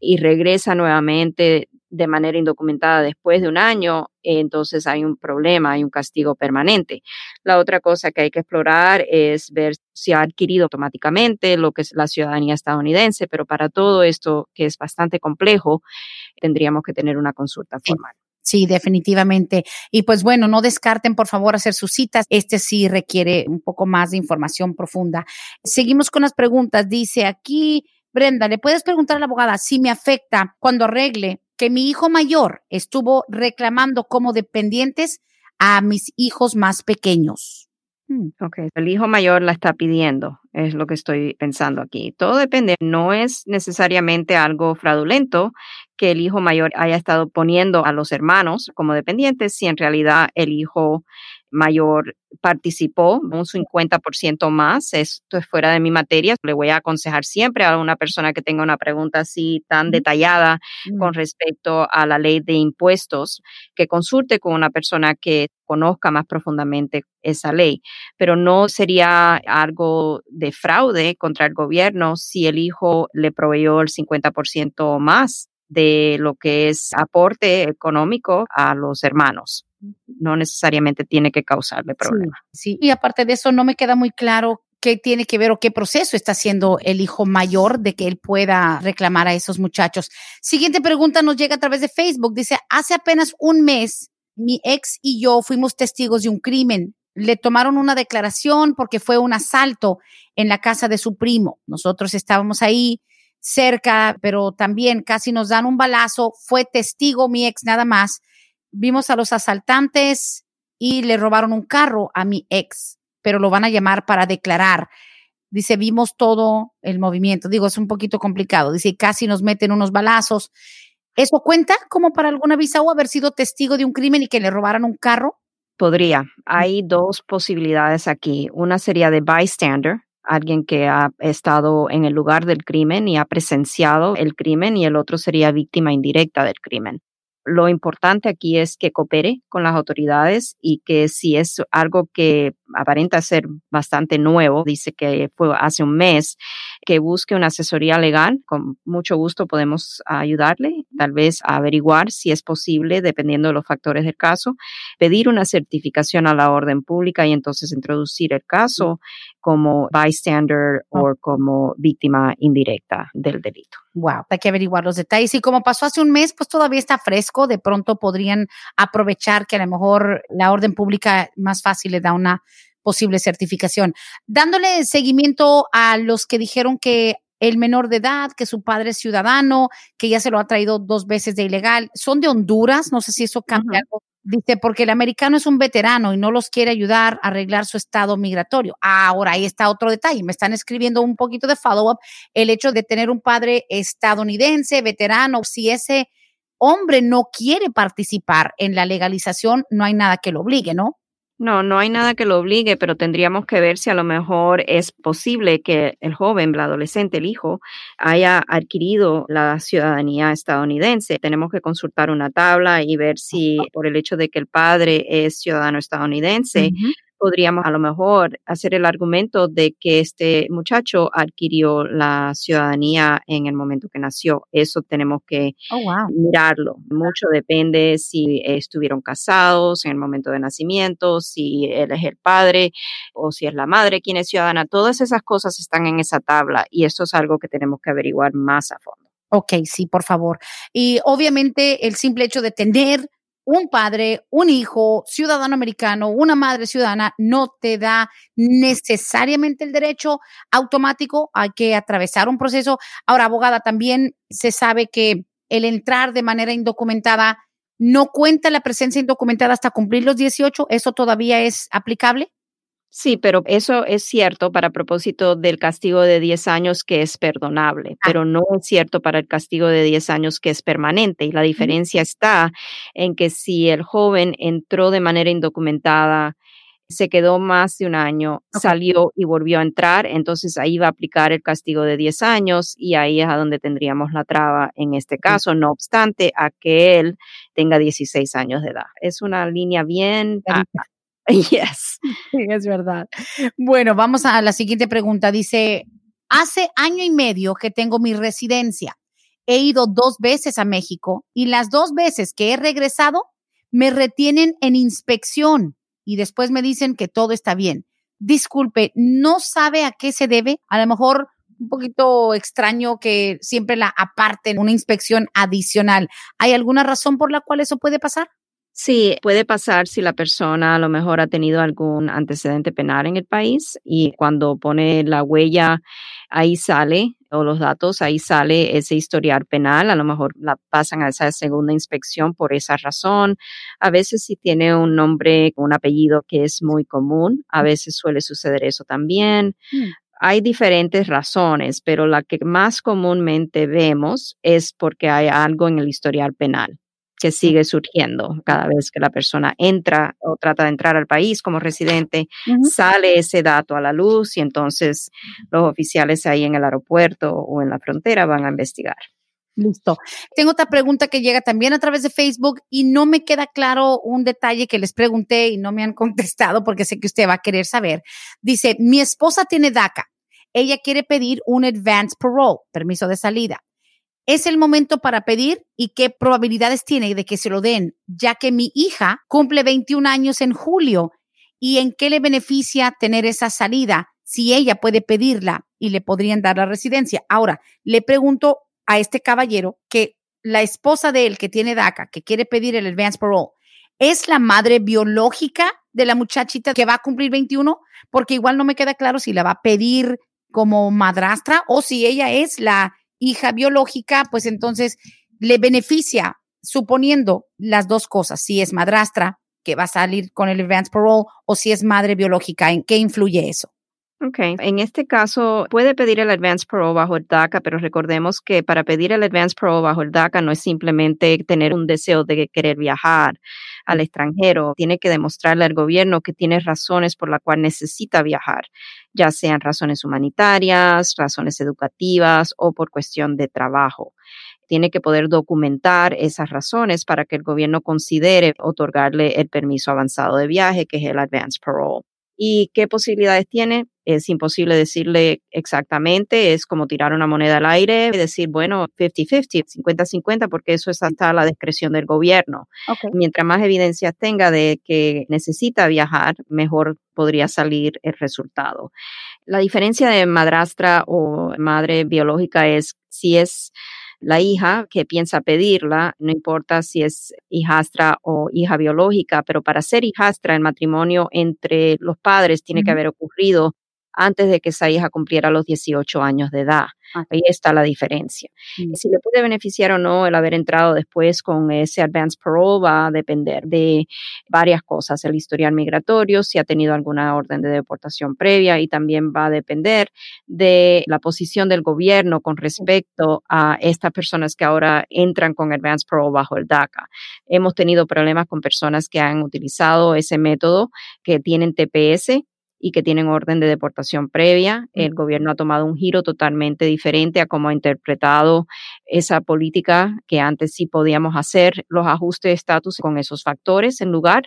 y regresa nuevamente de manera indocumentada después de un año, entonces hay un problema, hay un castigo permanente. La otra cosa que hay que explorar es ver si ha adquirido automáticamente lo que es la ciudadanía estadounidense, pero para todo esto, que es bastante complejo, tendríamos que tener una consulta formal. Sí, definitivamente. Y pues bueno, no descarten por favor hacer sus citas. Este sí requiere un poco más de información profunda. Seguimos con las preguntas. Dice aquí, Brenda, ¿le puedes preguntar a la abogada si me afecta cuando arregle que mi hijo mayor estuvo reclamando como dependientes a mis hijos más pequeños. Mm. Ok, el hijo mayor la está pidiendo, es lo que estoy pensando aquí. Todo depende, no es necesariamente algo fraudulento que el hijo mayor haya estado poniendo a los hermanos como dependientes, si en realidad el hijo mayor participó un 50% más. Esto es fuera de mi materia. Le voy a aconsejar siempre a una persona que tenga una pregunta así tan detallada con respecto a la ley de impuestos, que consulte con una persona que conozca más profundamente esa ley. Pero no sería algo de fraude contra el gobierno si el hijo le proveyó el 50% más de lo que es aporte económico a los hermanos no necesariamente tiene que causarle problemas. Sí, y aparte de eso, no me queda muy claro qué tiene que ver o qué proceso está haciendo el hijo mayor de que él pueda reclamar a esos muchachos. Siguiente pregunta nos llega a través de Facebook. Dice, hace apenas un mes, mi ex y yo fuimos testigos de un crimen. Le tomaron una declaración porque fue un asalto en la casa de su primo. Nosotros estábamos ahí cerca, pero también casi nos dan un balazo. Fue testigo mi ex nada más vimos a los asaltantes y le robaron un carro a mi ex, pero lo van a llamar para declarar. Dice, vimos todo el movimiento. Digo, es un poquito complicado. Dice, casi nos meten unos balazos. ¿Eso cuenta como para alguna visa o haber sido testigo de un crimen y que le robaran un carro? Podría. Hay dos posibilidades aquí. Una sería de bystander, alguien que ha estado en el lugar del crimen y ha presenciado el crimen, y el otro sería víctima indirecta del crimen. Lo importante aquí es que coopere con las autoridades y que si es algo que aparenta ser bastante nuevo, dice que fue hace un mes, que busque una asesoría legal. Con mucho gusto podemos ayudarle, tal vez a averiguar si es posible, dependiendo de los factores del caso, pedir una certificación a la orden pública y entonces introducir el caso como bystander o como víctima indirecta del delito. Wow, hay que averiguar los detalles. Y como pasó hace un mes, pues todavía está fresco. De pronto podrían aprovechar que a lo mejor la orden pública más fácil le da una posible certificación. Dándole seguimiento a los que dijeron que el menor de edad, que su padre es ciudadano, que ya se lo ha traído dos veces de ilegal, son de Honduras, no sé si eso cambia algo. Dice, porque el americano es un veterano y no los quiere ayudar a arreglar su estado migratorio. Ahora, ahí está otro detalle. Me están escribiendo un poquito de follow-up. El hecho de tener un padre estadounidense, veterano, si ese hombre no quiere participar en la legalización, no hay nada que lo obligue, ¿no? No, no hay nada que lo obligue, pero tendríamos que ver si a lo mejor es posible que el joven, el adolescente, el hijo, haya adquirido la ciudadanía estadounidense. Tenemos que consultar una tabla y ver si por el hecho de que el padre es ciudadano estadounidense, podríamos a lo mejor hacer el argumento de que este muchacho adquirió la ciudadanía en el momento que nació. Eso tenemos que oh, mirarlo. Mucho depende si estuvieron casados en el momento de nacimiento, si él es el padre o si es la madre quien es ciudadana. Todas esas cosas están en esa tabla y esto es algo que tenemos que averiguar más a fondo. Ok, sí, por favor. Y obviamente el simple hecho de tener un padre, un hijo ciudadano americano, una madre ciudadana, no te da necesariamente el derecho automático, hay que atravesar un proceso. Ahora, abogada, también se sabe que el entrar de manera indocumentada no cuenta la presencia indocumentada hasta cumplir los 18, ¿eso todavía es aplicable? Sí, pero eso es cierto para propósito del castigo de 10 años que es perdonable, ah. pero no es cierto para el castigo de 10 años que es permanente. Y la diferencia está en que si el joven entró de manera indocumentada, se quedó más de un año, salió y volvió a entrar, entonces ahí va a aplicar el castigo de 10 años y ahí es a donde tendríamos la traba en este caso, no obstante a que él tenga 16 años de edad. Es una línea bien... Yes. Sí, es verdad. Bueno, vamos a la siguiente pregunta. Dice, hace año y medio que tengo mi residencia. He ido dos veces a México y las dos veces que he regresado me retienen en inspección y después me dicen que todo está bien. Disculpe, ¿no sabe a qué se debe? A lo mejor un poquito extraño que siempre la aparten una inspección adicional. ¿Hay alguna razón por la cual eso puede pasar? Sí, puede pasar si la persona a lo mejor ha tenido algún antecedente penal en el país y cuando pone la huella ahí sale o los datos, ahí sale ese historial penal, a lo mejor la pasan a esa segunda inspección por esa razón. A veces si tiene un nombre, un apellido que es muy común, a veces suele suceder eso también. Mm. Hay diferentes razones, pero la que más comúnmente vemos es porque hay algo en el historial penal que sigue surgiendo cada vez que la persona entra o trata de entrar al país como residente, sale ese dato a la luz y entonces los oficiales ahí en el aeropuerto o en la frontera van a investigar. Listo. Tengo otra pregunta que llega también a través de Facebook y no me queda claro un detalle que les pregunté y no me han contestado porque sé que usted va a querer saber. Dice, mi esposa tiene DACA. Ella quiere pedir un advance parole, permiso de salida es el momento para pedir y qué probabilidades tiene de que se lo den, ya que mi hija cumple 21 años en julio y en qué le beneficia tener esa salida si ella puede pedirla y le podrían dar la residencia. Ahora, le pregunto a este caballero que la esposa de él que tiene DACA, que quiere pedir el advance parole, ¿es la madre biológica de la muchachita que va a cumplir 21? Porque igual no me queda claro si la va a pedir como madrastra o si ella es la hija biológica, pues entonces le beneficia, suponiendo las dos cosas, si es madrastra, que va a salir con el advance parole, o si es madre biológica, ¿en qué influye eso? Ok, en este caso puede pedir el advance parole bajo el DACA, pero recordemos que para pedir el advance parole bajo el DACA no es simplemente tener un deseo de querer viajar al extranjero, tiene que demostrarle al gobierno que tiene razones por las cuales necesita viajar, ya sean razones humanitarias, razones educativas o por cuestión de trabajo tiene que poder documentar esas razones para que el gobierno considere otorgarle el permiso avanzado de viaje, que es el advance parole. ¿Y qué posibilidades tiene? Es imposible decirle exactamente, es como tirar una moneda al aire y decir, bueno, 50-50, 50-50, porque eso es hasta la discreción del gobierno. Mientras más evidencias tenga de que necesita viajar, mejor podría salir el resultado. La diferencia de madrastra o madre biológica es si es la hija que piensa pedirla, no importa si es hijastra o hija biológica, pero para ser hijastra el matrimonio entre los padres tiene que haber ocurrido antes de que esa hija cumpliera los 18 años de edad. Ah. Ahí está la diferencia. Mm. Si le puede beneficiar o no el haber entrado después con ese advance parole va a depender de varias cosas, el historial migratorio, si ha tenido alguna orden de deportación previa y también va a depender de la posición del gobierno con respecto a estas personas que ahora entran con advance parole bajo el DACA. Hemos tenido problemas con personas que han utilizado ese método, que tienen TPS y que tienen orden de deportación previa. El gobierno ha tomado un giro totalmente diferente a cómo ha interpretado esa política que antes sí podíamos hacer los ajustes de estatus con esos factores en lugar.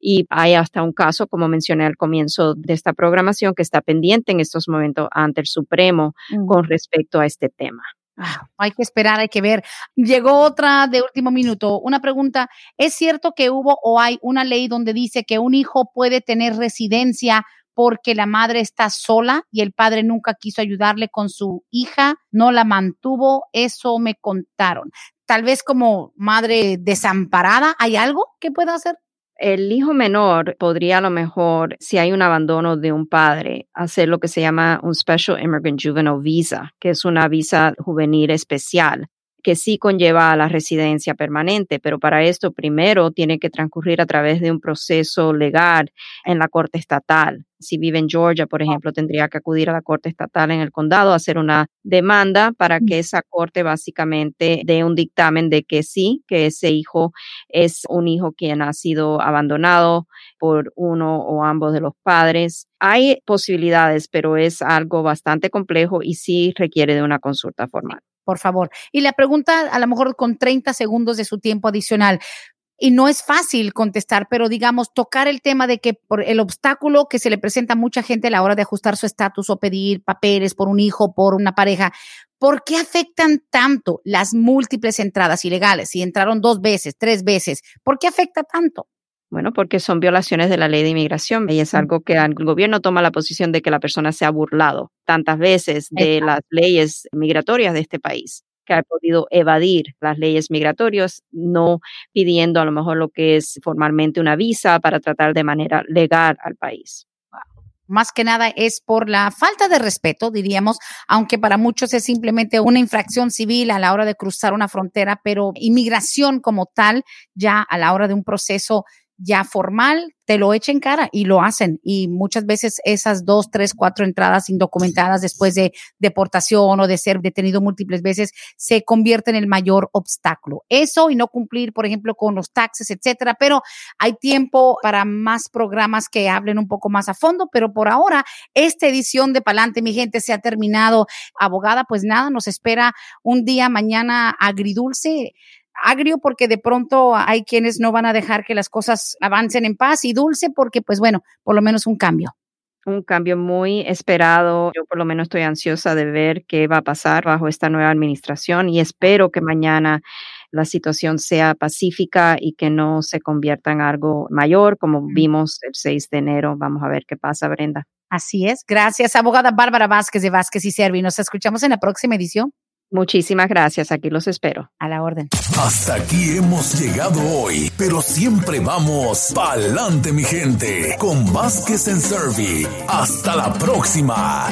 Y hay hasta un caso, como mencioné al comienzo de esta programación, que está pendiente en estos momentos ante el Supremo con respecto a este tema. Ah, hay que esperar, hay que ver. Llegó otra de último minuto. Una pregunta. ¿Es cierto que hubo o hay una ley donde dice que un hijo puede tener residencia porque la madre está sola y el padre nunca quiso ayudarle con su hija, no la mantuvo, eso me contaron. Tal vez como madre desamparada, ¿hay algo que pueda hacer? El hijo menor podría a lo mejor, si hay un abandono de un padre, hacer lo que se llama un Special Immigrant Juvenile Visa, que es una visa juvenil especial que sí conlleva a la residencia permanente, pero para esto primero tiene que transcurrir a través de un proceso legal en la Corte Estatal. Si vive en Georgia, por ejemplo, tendría que acudir a la Corte Estatal en el condado a hacer una demanda para que esa Corte básicamente dé un dictamen de que sí, que ese hijo es un hijo quien ha sido abandonado por uno o ambos de los padres. Hay posibilidades, pero es algo bastante complejo y sí requiere de una consulta formal por favor. Y la pregunta, a lo mejor con 30 segundos de su tiempo adicional. Y no es fácil contestar, pero digamos, tocar el tema de que por el obstáculo que se le presenta a mucha gente a la hora de ajustar su estatus o pedir papeles por un hijo, por una pareja, ¿por qué afectan tanto las múltiples entradas ilegales? Si entraron dos veces, tres veces, ¿por qué afecta tanto? Bueno, porque son violaciones de la ley de inmigración y es algo que el gobierno toma la posición de que la persona se ha burlado tantas veces de las leyes migratorias de este país que ha podido evadir las leyes migratorias, no pidiendo a lo mejor lo que es formalmente una visa para tratar de manera legal al país. Más que nada es por la falta de respeto, diríamos, aunque para muchos es simplemente una infracción civil a la hora de cruzar una frontera, pero inmigración como tal, ya a la hora de un proceso ya formal, te lo echen cara y lo hacen. Y muchas veces esas dos, tres, cuatro entradas indocumentadas después de deportación o de ser detenido múltiples veces se convierte en el mayor obstáculo. Eso y no cumplir, por ejemplo, con los taxes, etcétera. Pero hay tiempo para más programas que hablen un poco más a fondo. Pero por ahora, esta edición de Palante, mi gente, se ha terminado. Abogada, pues nada, nos espera un día mañana agridulce agrio porque de pronto hay quienes no van a dejar que las cosas avancen en paz y dulce porque, pues bueno, por lo menos un cambio. Un cambio muy esperado. Yo por lo menos estoy ansiosa de ver qué va a pasar bajo esta nueva administración y espero que mañana la situación sea pacífica y que no se convierta en algo mayor como vimos el 6 de enero. Vamos a ver qué pasa, Brenda. Así es. Gracias, abogada Bárbara Vázquez de Vázquez y Servi. Nos escuchamos en la próxima edición. Muchísimas gracias, aquí los espero. A la orden. Hasta aquí hemos llegado hoy, pero siempre vamos pa'lante, mi gente, con Vázquez en Servi. Hasta la próxima.